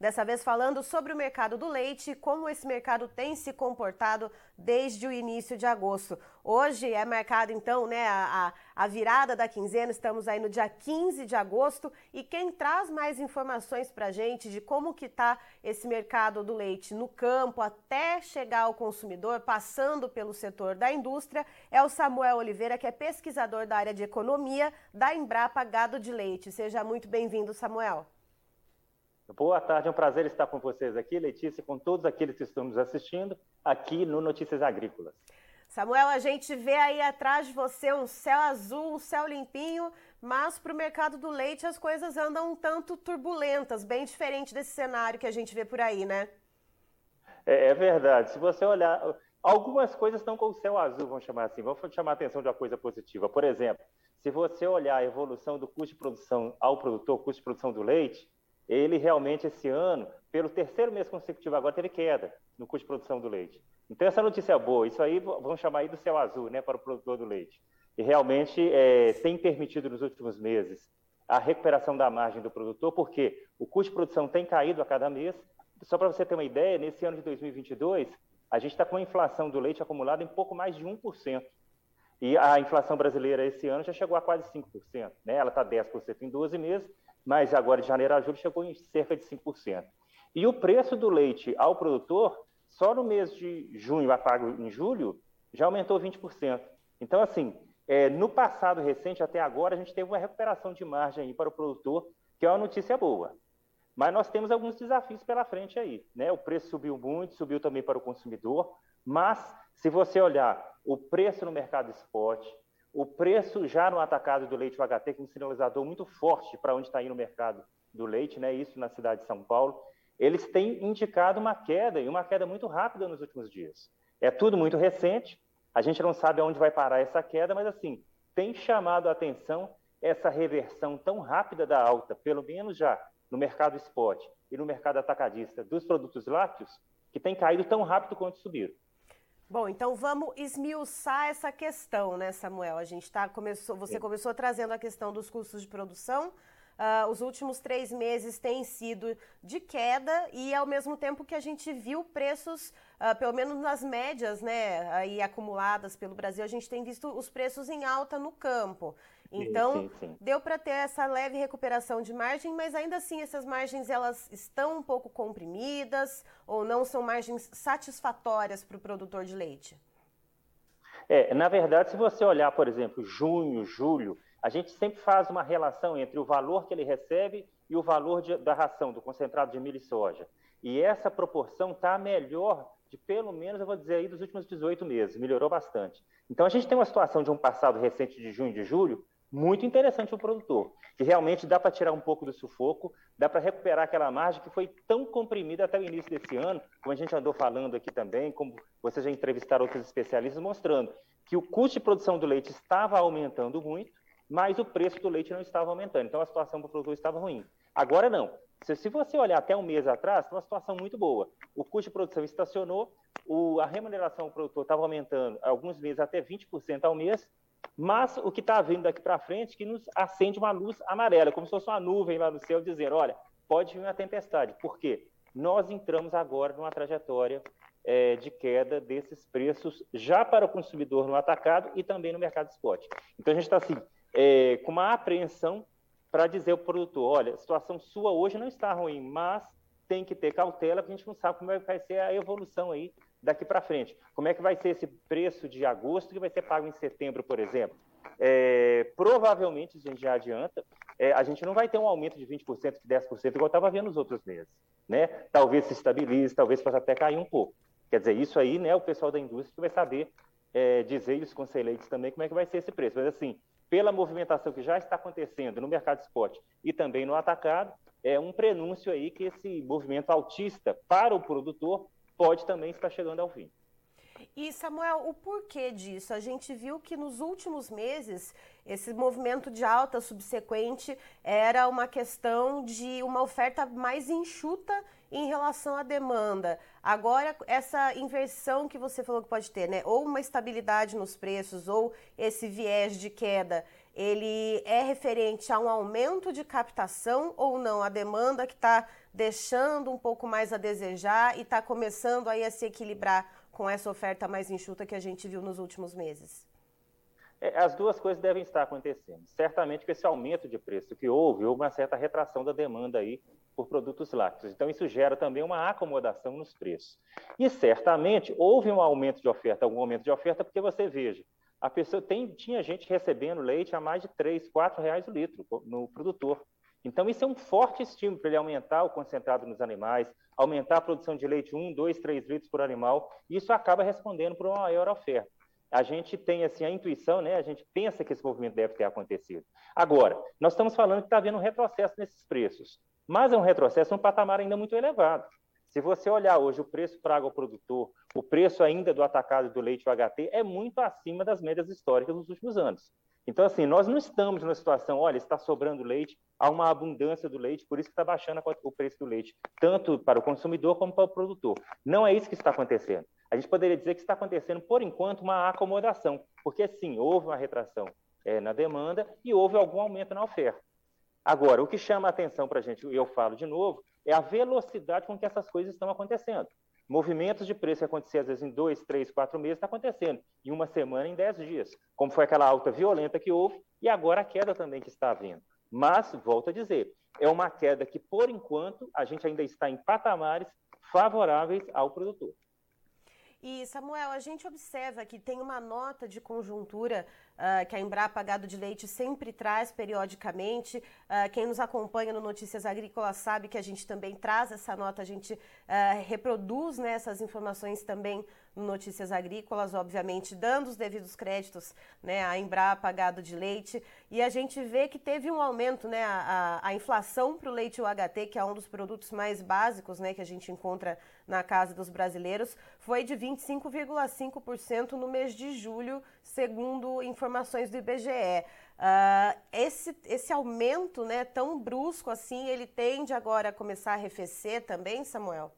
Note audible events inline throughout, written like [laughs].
dessa vez falando sobre o mercado do leite e como esse mercado tem se comportado desde o início de agosto. Hoje é marcado então, né, a, a virada da quinzena, estamos aí no dia 15 de agosto e quem traz mais informações para a gente de como que está esse mercado do leite no campo até chegar ao consumidor, passando pelo setor da indústria, é o Samuel Oliveira, que é pesquisador da área de economia da Embrapa Gado de Leite. Seja muito bem-vindo, Samuel. Boa tarde, é um prazer estar com vocês aqui, Letícia, com todos aqueles que estão nos assistindo aqui no Notícias Agrícolas. Samuel, a gente vê aí atrás de você um céu azul, um céu limpinho, mas para o mercado do leite as coisas andam um tanto turbulentas, bem diferente desse cenário que a gente vê por aí, né? É, é verdade. Se você olhar, Algumas coisas estão com o céu azul, vamos chamar assim. Vamos chamar a atenção de uma coisa positiva. Por exemplo, se você olhar a evolução do custo de produção ao produtor, custo de produção do leite, ele realmente esse ano, pelo terceiro mês consecutivo agora, teve queda no custo de produção do leite. Então essa notícia é boa. Isso aí vamos chamar aí do céu azul, né, para o produtor do leite. E realmente é, tem permitido nos últimos meses a recuperação da margem do produtor, porque o custo de produção tem caído a cada mês. Só para você ter uma ideia, nesse ano de 2022 a gente está com uma inflação do leite acumulada em pouco mais de 1%. E a inflação brasileira esse ano já chegou a quase 5%. Né? Ela está 10% em 12 meses, mas agora de janeiro a julho chegou em cerca de 5%. E o preço do leite ao produtor, só no mês de junho a pago em julho, já aumentou 20%. Então, assim, é, no passado recente, até agora, a gente teve uma recuperação de margem para o produtor, que é uma notícia boa. Mas nós temos alguns desafios pela frente aí. Né? O preço subiu muito, subiu também para o consumidor, mas se você olhar o preço no mercado spot, o preço já no atacado do leite UHT, que é um sinalizador muito forte para onde está indo o mercado do leite, né? isso na cidade de São Paulo, eles têm indicado uma queda, e uma queda muito rápida nos últimos dias. É tudo muito recente, a gente não sabe aonde vai parar essa queda, mas assim, tem chamado a atenção essa reversão tão rápida da alta, pelo menos já no mercado spot e no mercado atacadista dos produtos lácteos que tem caído tão rápido quanto subiram. Bom, então vamos esmiuçar essa questão, né, Samuel? A gente tá, começou, você Sim. começou trazendo a questão dos custos de produção. Uh, os últimos três meses têm sido de queda e ao mesmo tempo que a gente viu preços, uh, pelo menos nas médias, né, aí acumuladas pelo Brasil, a gente tem visto os preços em alta no campo. Então, sim, sim, deu para ter essa leve recuperação de margem, mas ainda assim essas margens elas estão um pouco comprimidas ou não são margens satisfatórias para o produtor de leite? É, na verdade, se você olhar, por exemplo, junho, julho, a gente sempre faz uma relação entre o valor que ele recebe e o valor de, da ração, do concentrado de milho e soja. E essa proporção está melhor de pelo menos, eu vou dizer aí, dos últimos 18 meses, melhorou bastante. Então, a gente tem uma situação de um passado recente de junho e de julho muito interessante para o produtor, que realmente dá para tirar um pouco do sufoco, dá para recuperar aquela margem que foi tão comprimida até o início desse ano, como a gente andou falando aqui também, como vocês já entrevistaram outros especialistas, mostrando que o custo de produção do leite estava aumentando muito, mas o preço do leite não estava aumentando. Então a situação para o produtor estava ruim. Agora não. Se, você olhar até um mês atrás, uma situação muito boa. O custo de produção estacionou, o, a remuneração do produtor estava aumentando alguns meses até 20% ao mês, mas o que está vindo daqui para frente que nos acende uma luz amarela, como se fosse uma nuvem lá no céu, dizendo: olha, pode vir uma tempestade. Por quê? Nós entramos agora numa trajetória é, de queda desses preços já para o consumidor no atacado e também no mercado spot. Então a gente está assim, é, com uma apreensão para dizer ao produtor: olha, a situação sua hoje não está ruim, mas tem que ter cautela, porque a gente não sabe como vai ser a evolução aí daqui para frente. Como é que vai ser esse preço de agosto que vai ser pago em setembro, por exemplo? É, provavelmente, a gente já adianta, é, a gente não vai ter um aumento de 20%, de 10%, igual estava vendo nos outros meses. Né? Talvez se estabilize, talvez possa até cair um pouco. Quer dizer, isso aí, né, o pessoal da indústria que vai saber é, dizer, e os conselheiros também, como é que vai ser esse preço. Mas, assim, pela movimentação que já está acontecendo no mercado spot e também no atacado, é um prenúncio aí que esse movimento altista para o produtor pode também estar chegando ao fim. E Samuel, o porquê disso? A gente viu que nos últimos meses esse movimento de alta subsequente era uma questão de uma oferta mais enxuta em relação à demanda. Agora, essa inversão que você falou que pode ter, né? Ou uma estabilidade nos preços, ou esse viés de queda, ele é referente a um aumento de captação ou não? A demanda que está deixando um pouco mais a desejar e está começando aí a se equilibrar com essa oferta mais enxuta que a gente viu nos últimos meses? É, as duas coisas devem estar acontecendo. Certamente que esse aumento de preço que houve, houve uma certa retração da demanda aí por produtos lácteos. Então, isso gera também uma acomodação nos preços. E certamente houve um aumento de oferta, algum aumento de oferta, porque você veja, a pessoa tem, tinha gente recebendo leite a mais de 3, 4 reais o litro no produtor. Então, isso é um forte estímulo para ele aumentar o concentrado nos animais, aumentar a produção de leite 1, 2, 3 litros por animal, e isso acaba respondendo para uma maior oferta. A gente tem assim a intuição, né? A gente pensa que esse movimento deve ter acontecido. Agora, nós estamos falando que está havendo um retrocesso nesses preços, mas é um retrocesso num patamar ainda muito elevado. Se você olhar hoje o preço para ao produtor, o preço ainda do atacado do leite UHT é muito acima das médias históricas dos últimos anos. Então, assim, nós não estamos numa situação, olha, está sobrando leite, há uma abundância do leite, por isso que está baixando o preço do leite, tanto para o consumidor como para o produtor. Não é isso que está acontecendo. A gente poderia dizer que está acontecendo, por enquanto, uma acomodação, porque sim, houve uma retração é, na demanda e houve algum aumento na oferta. Agora, o que chama a atenção para a gente, e eu falo de novo, é a velocidade com que essas coisas estão acontecendo. Movimentos de preço que às vezes em dois, três, quatro meses, está acontecendo em uma semana, em dez dias, como foi aquela alta violenta que houve e agora a queda também que está havendo. Mas, volto a dizer, é uma queda que, por enquanto, a gente ainda está em patamares favoráveis ao produtor. E, Samuel, a gente observa que tem uma nota de conjuntura uh, que a Embrapa Gado de Leite sempre traz periodicamente. Uh, quem nos acompanha no Notícias Agrícolas sabe que a gente também traz essa nota, a gente uh, reproduz né, essas informações também no Notícias Agrícolas, obviamente, dando os devidos créditos né, à Embrapa Gado de Leite. E a gente vê que teve um aumento, né, a, a inflação para o leite UHT, que é um dos produtos mais básicos né, que a gente encontra na casa dos brasileiros, foi de 25,5% no mês de julho, segundo informações do IBGE. Uh, ah, esse, esse aumento né, tão brusco assim, ele tende agora a começar a arrefecer também, Samuel?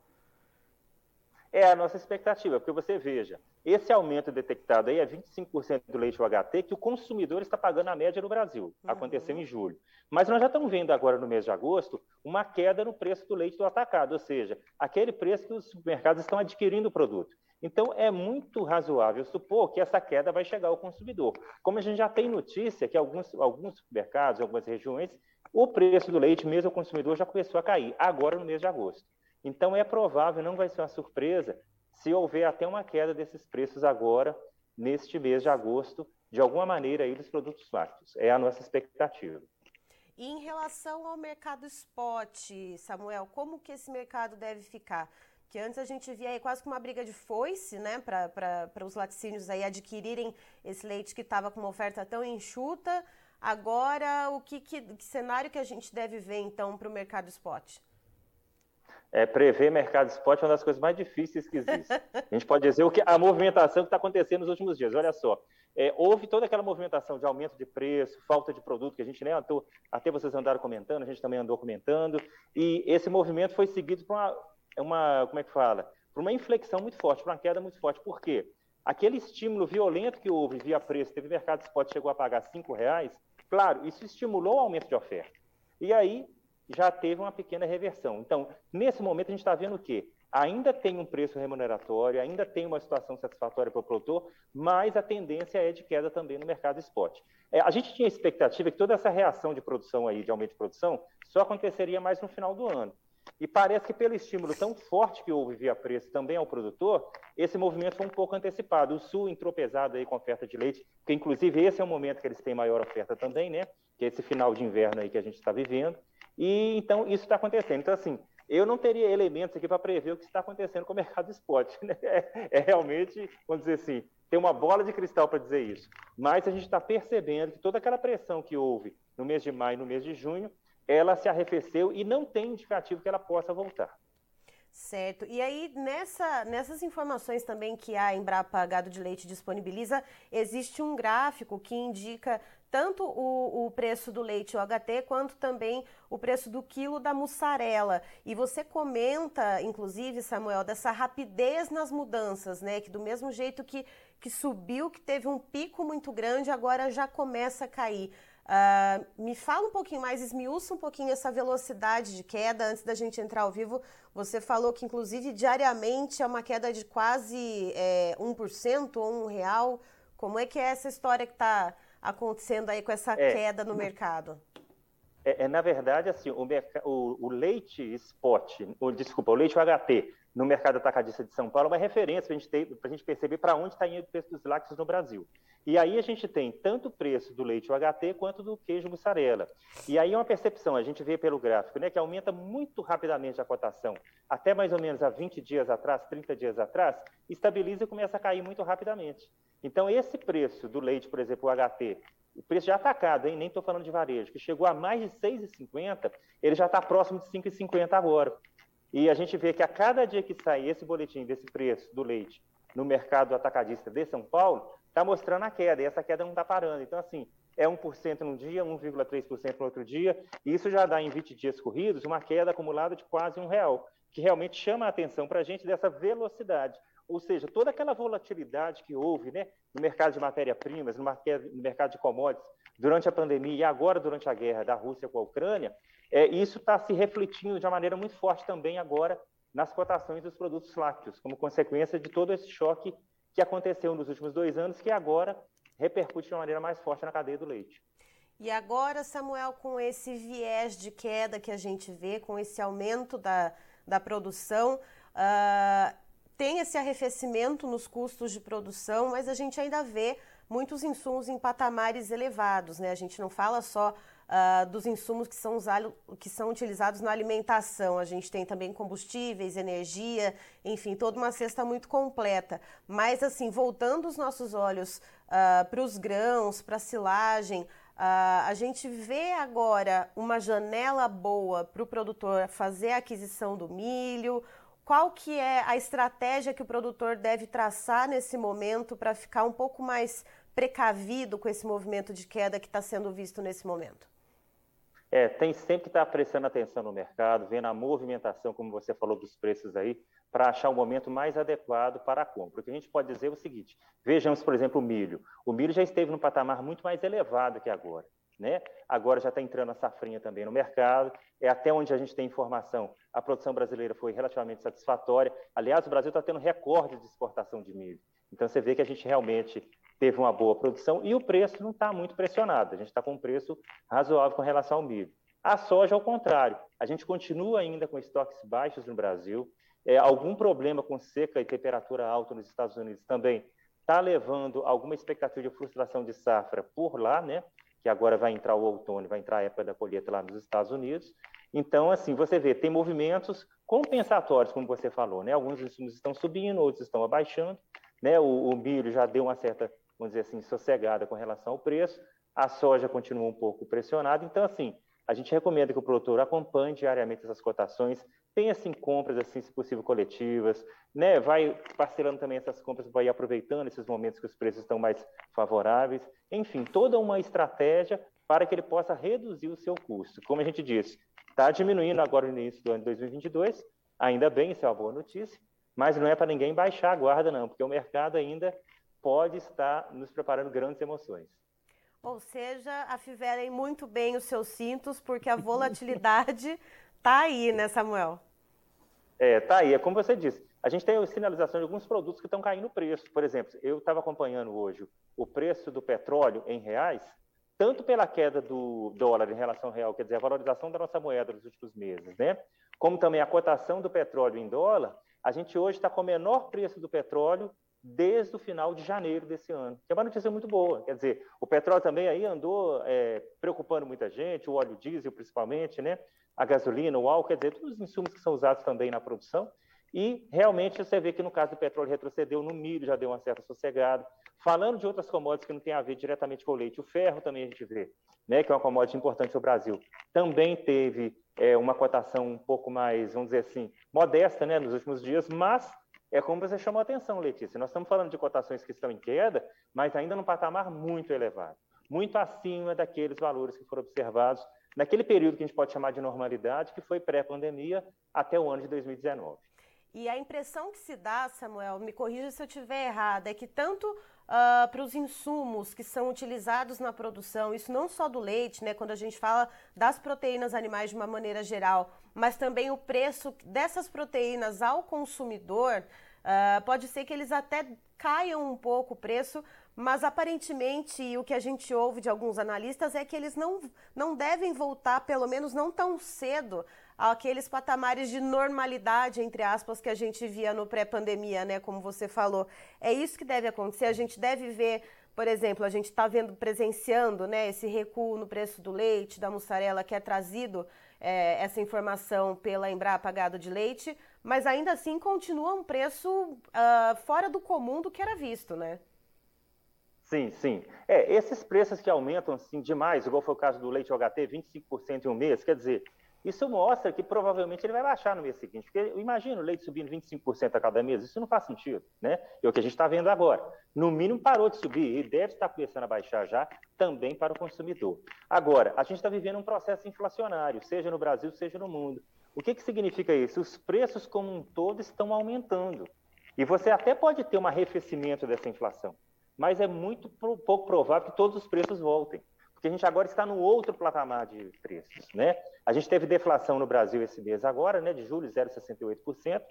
É a nossa expectativa, porque você veja, esse aumento detectado aí é 25% do leite UHT que o consumidor está pagando a média no Brasil. Uhum. Aconteceu em julho. Mas nós já estamos vendo agora no mês de agosto uma queda no preço do leite do atacado, ou seja, aquele preço que os supermercados estão adquirindo o produto. Então, é muito razoável supor que essa queda vai chegar ao consumidor. Como a gente já tem notícia que alguns, alguns supermercados, algumas regiões, o preço do leite, mesmo ao consumidor, já começou a cair, agora no mês de agosto. Então, é provável, não vai ser uma surpresa, se houver até uma queda desses preços agora, neste mês de agosto, de alguma maneira, aí, dos produtos lácteos. É a nossa expectativa. E em relação ao mercado spot, Samuel, como que esse mercado deve ficar? Que antes a gente via aí quase que uma briga de foice, né, para os laticínios aí adquirirem esse leite que estava com uma oferta tão enxuta. Agora, o que, que, que cenário que a gente deve ver então para o mercado spot? É, prever mercado spot é uma das coisas mais difíceis que existe. A gente pode dizer o que a movimentação que está acontecendo nos últimos dias. Olha só, é, houve toda aquela movimentação de aumento de preço, falta de produto, que a gente nem andou, até vocês andaram comentando, a gente também andou comentando, e esse movimento foi seguido por uma, uma como é que fala? Por uma inflexão muito forte, por uma queda muito forte. Por quê? Aquele estímulo violento que houve via preço, teve mercado spot chegou a pagar cinco reais, claro, isso estimulou o aumento de oferta. E aí já teve uma pequena reversão. Então, nesse momento, a gente está vendo o quê? Ainda tem um preço remuneratório, ainda tem uma situação satisfatória para o produtor, mas a tendência é de queda também no mercado spot. É, a gente tinha expectativa que toda essa reação de produção aí, de aumento de produção, só aconteceria mais no final do ano. E parece que pelo estímulo tão forte que houve via preço também ao produtor, esse movimento foi um pouco antecipado. O Sul entrou pesado aí com oferta de leite, porque inclusive esse é o momento que eles têm maior oferta também, né? Que é esse final de inverno aí que a gente está vivendo. E então isso está acontecendo. Então, assim, eu não teria elementos aqui para prever o que está acontecendo com o mercado spot. [laughs] Né? É, é, realmente, vamos dizer assim, tem uma bola de cristal para dizer isso. Mas a gente está percebendo que toda aquela pressão que houve no mês de maio e no mês de junho, ela se arrefeceu e não tem indicativo que ela possa voltar. Certo. E aí, nessa, nessas informações também que a Embrapa Gado de Leite disponibiliza, existe um gráfico que indica tanto o, o preço do leite UHT quanto também o preço do quilo da mussarela. E você comenta, inclusive, Samuel, dessa rapidez nas mudanças, né? Que do mesmo jeito que, que subiu, que teve um pico muito grande, agora já começa a cair. Uh, me fala um pouquinho mais, esmiuça um pouquinho essa velocidade de queda antes da gente entrar ao vivo. Você falou que, inclusive, diariamente é uma queda de quase é, 1% ou um real. Como é que é essa história que está acontecendo aí com essa é, queda no mercado? É, é, na verdade, assim, o, o, o leite spot, o, desculpa, o leite UHT no mercado atacadista de São Paulo uma referência para a gente, a gente perceber para onde está indo o preço dos lácteos no Brasil. E aí a gente tem tanto o preço do leite UHT quanto do queijo mussarela. E aí é uma percepção, a gente vê pelo gráfico, né, que aumenta muito rapidamente a cotação. Até mais ou menos há 20 dias atrás, 30 dias atrás, estabiliza e começa a cair muito rapidamente. Então, esse preço do leite, por exemplo, o HT, o preço já atacado, hein? nem estou falando de varejo, que chegou a mais de 6,50, ele já está próximo de 5,50 agora. E a gente vê que a cada dia que sai esse boletim desse preço do leite no mercado atacadista de São Paulo, está mostrando a queda, e essa queda não está parando. Então, assim, é 1% num dia, 1,3% no outro dia, e isso já dá em 20 dias corridos uma queda acumulada de quase um real, que realmente chama a atenção para a gente dessa velocidade. Ou seja, toda aquela volatilidade que houve né, no mercado de matéria-primas, no, mercado de commodities, durante a pandemia e agora durante a guerra da Rússia com a Ucrânia, é, isso está se refletindo de uma maneira muito forte também agora nas cotações dos produtos lácteos, como consequência de todo esse choque que aconteceu nos últimos dois anos, que agora repercute de uma maneira mais forte na cadeia do leite. E agora, Samuel, com esse viés de queda que a gente vê, com esse aumento da, da produção, uh, tem esse arrefecimento nos custos de produção, mas a gente ainda vê muitos insumos em patamares elevados, né? A gente não fala só uh, dos insumos que são, que são utilizados na alimentação. A gente tem também combustíveis, energia, enfim, toda uma cesta muito completa. Mas, assim, voltando os nossos olhos uh, para os grãos, para a silagem, Uh, a gente vê agora uma janela boa para o produtor fazer a aquisição do milho. Qual que é a estratégia que o produtor deve traçar nesse momento para ficar um pouco mais precavido com esse movimento de queda que está sendo visto nesse momento? É, tem sempre que estar prestando atenção no mercado, vendo a movimentação, como você falou, dos preços aí, para achar o momento mais adequado para a compra. O que a gente pode dizer é o seguinte: vejamos, por exemplo, o milho. O milho já esteve num patamar muito mais elevado que agora. Né? Agora já está entrando a safrinha também no mercado. É até onde a gente tem informação. A produção brasileira foi relativamente satisfatória. Aliás, o Brasil está tendo recorde de exportação de milho. Então você vê que a gente realmente teve uma boa produção e o preço não está muito pressionado. A gente está com um preço razoável com relação ao milho. A soja, ao contrário, a gente continua ainda com estoques baixos no Brasil. É, algum problema com seca e temperatura alta nos Estados Unidos também está levando alguma expectativa de frustração de safra por lá, né? Que agora vai entrar o outono, vai entrar a época da colheita lá nos Estados Unidos. Então, assim, você vê, tem movimentos compensatórios, como você falou, né? Alguns insumos estão subindo, outros estão abaixando, né? O, o milho já deu uma certa vamos dizer assim, sossegada com relação ao preço, a soja continua um pouco pressionada, então, assim, a gente recomenda que o produtor acompanhe diariamente essas cotações, tenha, assim, compras, assim, se possível, coletivas, né, vai parcelando também essas compras, vai aproveitando esses momentos que os preços estão mais favoráveis, enfim, toda uma estratégia para que ele possa reduzir o seu custo. Como a gente disse, está diminuindo agora no início do ano de 2022, ainda bem, isso é uma boa notícia, mas não é para ninguém baixar a guarda, não, porque o mercado ainda pode estar nos preparando grandes emoções. Ou seja, afivelem muito bem os seus cintos, porque a volatilidade está [laughs] aí, né, Samuel? É, tá aí. É como você disse. A gente tem sinalização de alguns produtos que estão caindo o preço. Por exemplo, eu estava acompanhando hoje o preço do petróleo em reais, tanto pela queda do dólar em relação ao real, quer dizer, a valorização da nossa moeda nos últimos meses, né? Como também a cotação do petróleo em dólar, a gente hoje está com o menor preço do petróleo desde o final de janeiro desse ano, que é uma notícia muito boa. Quer dizer, o petróleo também aí andou é, preocupando muita gente, o óleo diesel principalmente, né? a gasolina, o álcool, quer dizer, todos os insumos que são usados também na produção. E realmente você vê que no caso do petróleo retrocedeu, no milho já deu uma certa sossegada. Falando de outras commodities que não tem a ver diretamente com o leite, o ferro também a gente vê, né, que é uma commodity importante para o Brasil, também teve é, uma cotação um pouco mais, vamos dizer assim, modesta né, nos últimos dias, mas é como você chamou a atenção, Letícia. Nós estamos falando de cotações que estão em queda, mas ainda num patamar muito elevado, muito acima daqueles valores que foram observados naquele período que a gente pode chamar de normalidade, que foi pré-pandemia até o ano de 2019. E a impressão que se dá, Samuel, me corrija se eu estiver errada, é que tanto uh, para os insumos que são utilizados na produção, isso não só do leite, né, quando a gente fala das proteínas animais de uma maneira geral, mas também o preço dessas proteínas ao consumidor, uh, pode ser que eles até caiam um pouco o preço, mas aparentemente o que a gente ouve de alguns analistas é que eles não, não devem voltar, pelo menos não tão cedo, aqueles patamares de normalidade, entre aspas, que a gente via no pré-pandemia, né? Como você falou. É isso que deve acontecer. A gente deve ver, por exemplo, a gente está vendo, presenciando, né, esse recuo no preço do leite, da mussarela, que é trazido é, essa informação pela Embrapa Gado de Leite, mas ainda assim continua um preço uh, fora do comum do que era visto, né? Sim, sim. É, esses preços que aumentam assim, demais, igual foi o caso do leite OHT, 25% em um mês, quer dizer, isso mostra que provavelmente ele vai baixar no mês seguinte, porque imagina o leite subindo 25% a cada mês, isso não faz sentido, né? É o que a gente está vendo agora. No mínimo parou de subir e deve estar começando a baixar já também para o consumidor. Agora, a gente está vivendo um processo inflacionário, seja no Brasil, seja no mundo. O que, que significa isso? Os preços como um todo estão aumentando. E você até pode ter um arrefecimento dessa inflação mas é muito pouco provável que todos os preços voltem, porque a gente agora está no outro patamar de preços, né? A gente teve deflação no Brasil esse mês agora, né, de julho, 0,68%,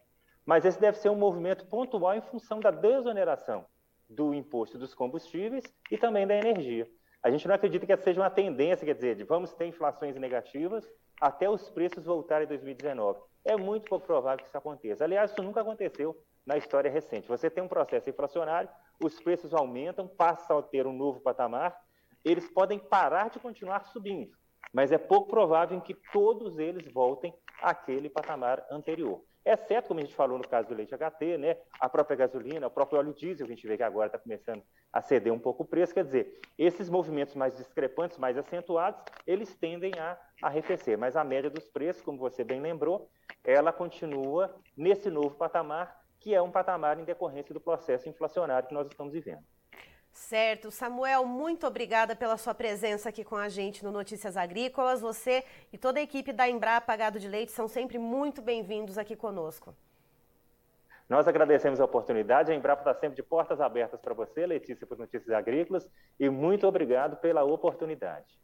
mas esse deve ser um movimento pontual em função da desoneração do imposto dos combustíveis e também da energia. A gente não acredita que essa seja uma tendência, quer dizer, de vamos ter inflações negativas até os preços voltarem em 2019. É muito pouco provável que isso aconteça. Aliás, isso nunca aconteceu na história recente. Você tem um processo inflacionário, os preços aumentam, passam a ter um novo patamar, eles podem parar de continuar subindo, mas é pouco provável que todos eles voltem àquele patamar anterior. Exceto, como a gente falou no caso do leite HT, né, a própria gasolina, o próprio óleo diesel, a gente vê que agora está começando a ceder um pouco o preço, quer dizer, esses movimentos mais discrepantes, mais acentuados, eles tendem a arrefecer, mas a média dos preços, como você bem lembrou, ela continua nesse novo patamar que é um patamar em decorrência do processo inflacionário que nós estamos vivendo. Certo. Samuel, muito obrigada pela sua presença aqui com a gente no Notícias Agrícolas. Você e toda a equipe da Embrapa Gado de Leite são sempre muito bem-vindos aqui conosco. Nós agradecemos a oportunidade. A Embrapa está sempre de portas abertas para você, Letícia, para Notícias Agrícolas, e muito obrigado pela oportunidade.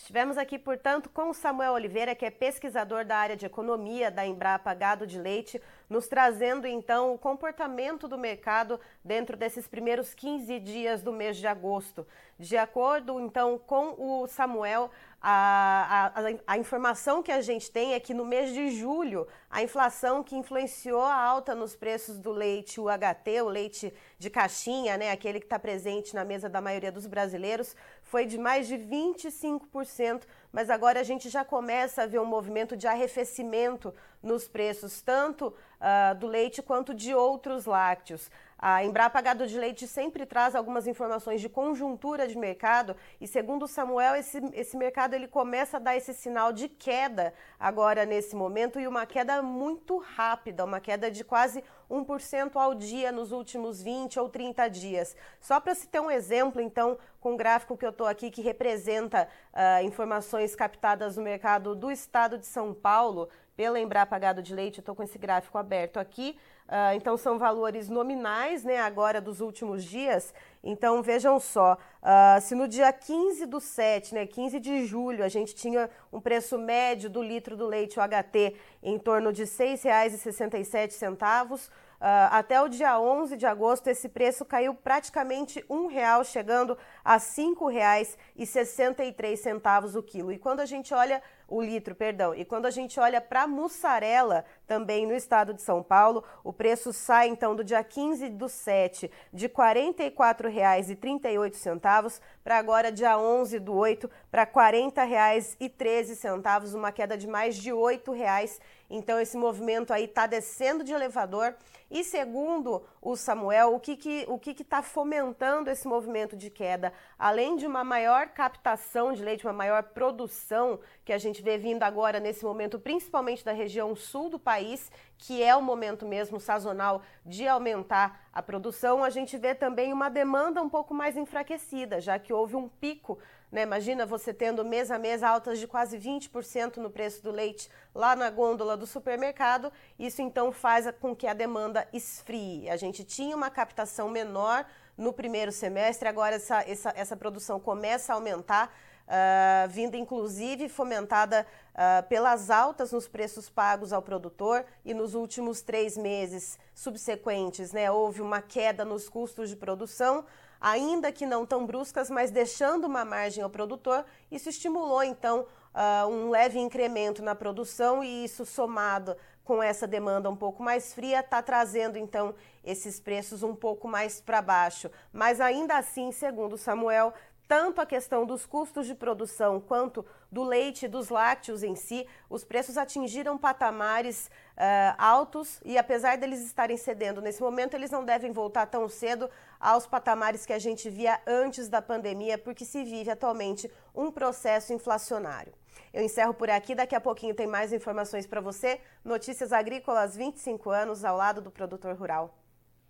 Estivemos aqui, portanto, com o Samuel Oliveira, que é pesquisador da área de economia da Embrapa Gado de Leite, nos trazendo então o comportamento do mercado dentro desses primeiros 15 dias do mês de agosto. De acordo então com o Samuel, a, a, a, informação que a gente tem é que no mês de julho, a inflação que influenciou a alta nos preços do leite UHT, o leite de caixinha, né, aquele que está presente na mesa da maioria dos brasileiros, foi de mais de 25%, mas agora a gente já começa a ver um movimento de arrefecimento nos preços, tanto uh, do leite quanto de outros lácteos. A Embrapa Gado de Leite sempre traz algumas informações de conjuntura de mercado e, segundo o Samuel, esse, esse mercado ele começa a dar esse sinal de queda agora nesse momento e uma queda muito rápida, uma queda de quase 1% ao dia nos últimos 20 ou 30 dias. Só para se ter um exemplo, então, com o gráfico que eu estou aqui que representa uh, informações captadas no mercado do estado de São Paulo pela Embrapa Gado de Leite, eu estou com esse gráfico aberto aqui. Uh, então, são valores nominais, né, agora dos últimos dias. Então, vejam só, uh, se no dia 15 do 7, né, 15 de julho, a gente tinha um preço médio do litro do leite UHT em torno de R$ 6,67, Uh, até o dia 11 de agosto, esse preço caiu praticamente um real, chegando a R$ 5,63 o quilo. E quando a gente olha o litro, perdão, e quando a gente olha para mussarela, também no estado de São Paulo, o preço sai então do dia 15 do 7 de R$ 44,38 para agora dia 11 do 8 para R$ 40,13, uma queda de mais de R$ 8,00 Então esse movimento aí está descendo de elevador. E segundo o Samuel, o que que o que está fomentando esse movimento de queda, além de uma maior captação de leite, uma maior produção que a gente vê vindo agora nesse momento, principalmente da região sul do país, que é o momento mesmo sazonal de aumentar a produção, a gente vê também uma demanda um pouco mais enfraquecida, já que houve um pico né? Imagina você tendo mês a mês altas de quase 20% no preço do leite lá na gôndola do supermercado. Isso então faz com que a demanda esfrie. A gente tinha uma captação menor no primeiro semestre, agora essa, essa, essa produção começa a aumentar. Uh, vindo inclusive fomentada uh, pelas altas nos preços pagos ao produtor e nos últimos três meses subsequentes, né, houve uma queda nos custos de produção, ainda que não tão bruscas, mas deixando uma margem ao produtor. Isso estimulou, então, uh, um leve incremento na produção e isso somado com essa demanda um pouco mais fria, está trazendo então esses preços um pouco mais para baixo. Mas ainda assim, segundo Samuel, tanto a questão dos custos de produção quanto do leite e dos lácteos em si, os preços atingiram patamares uh, altos e apesar deles estarem cedendo nesse momento, eles não devem voltar tão cedo aos patamares que a gente via antes da pandemia, porque se vive atualmente um processo inflacionário. Eu encerro por aqui, daqui a pouquinho tem mais informações para você. Notícias Agrícolas 25 anos ao lado do produtor rural.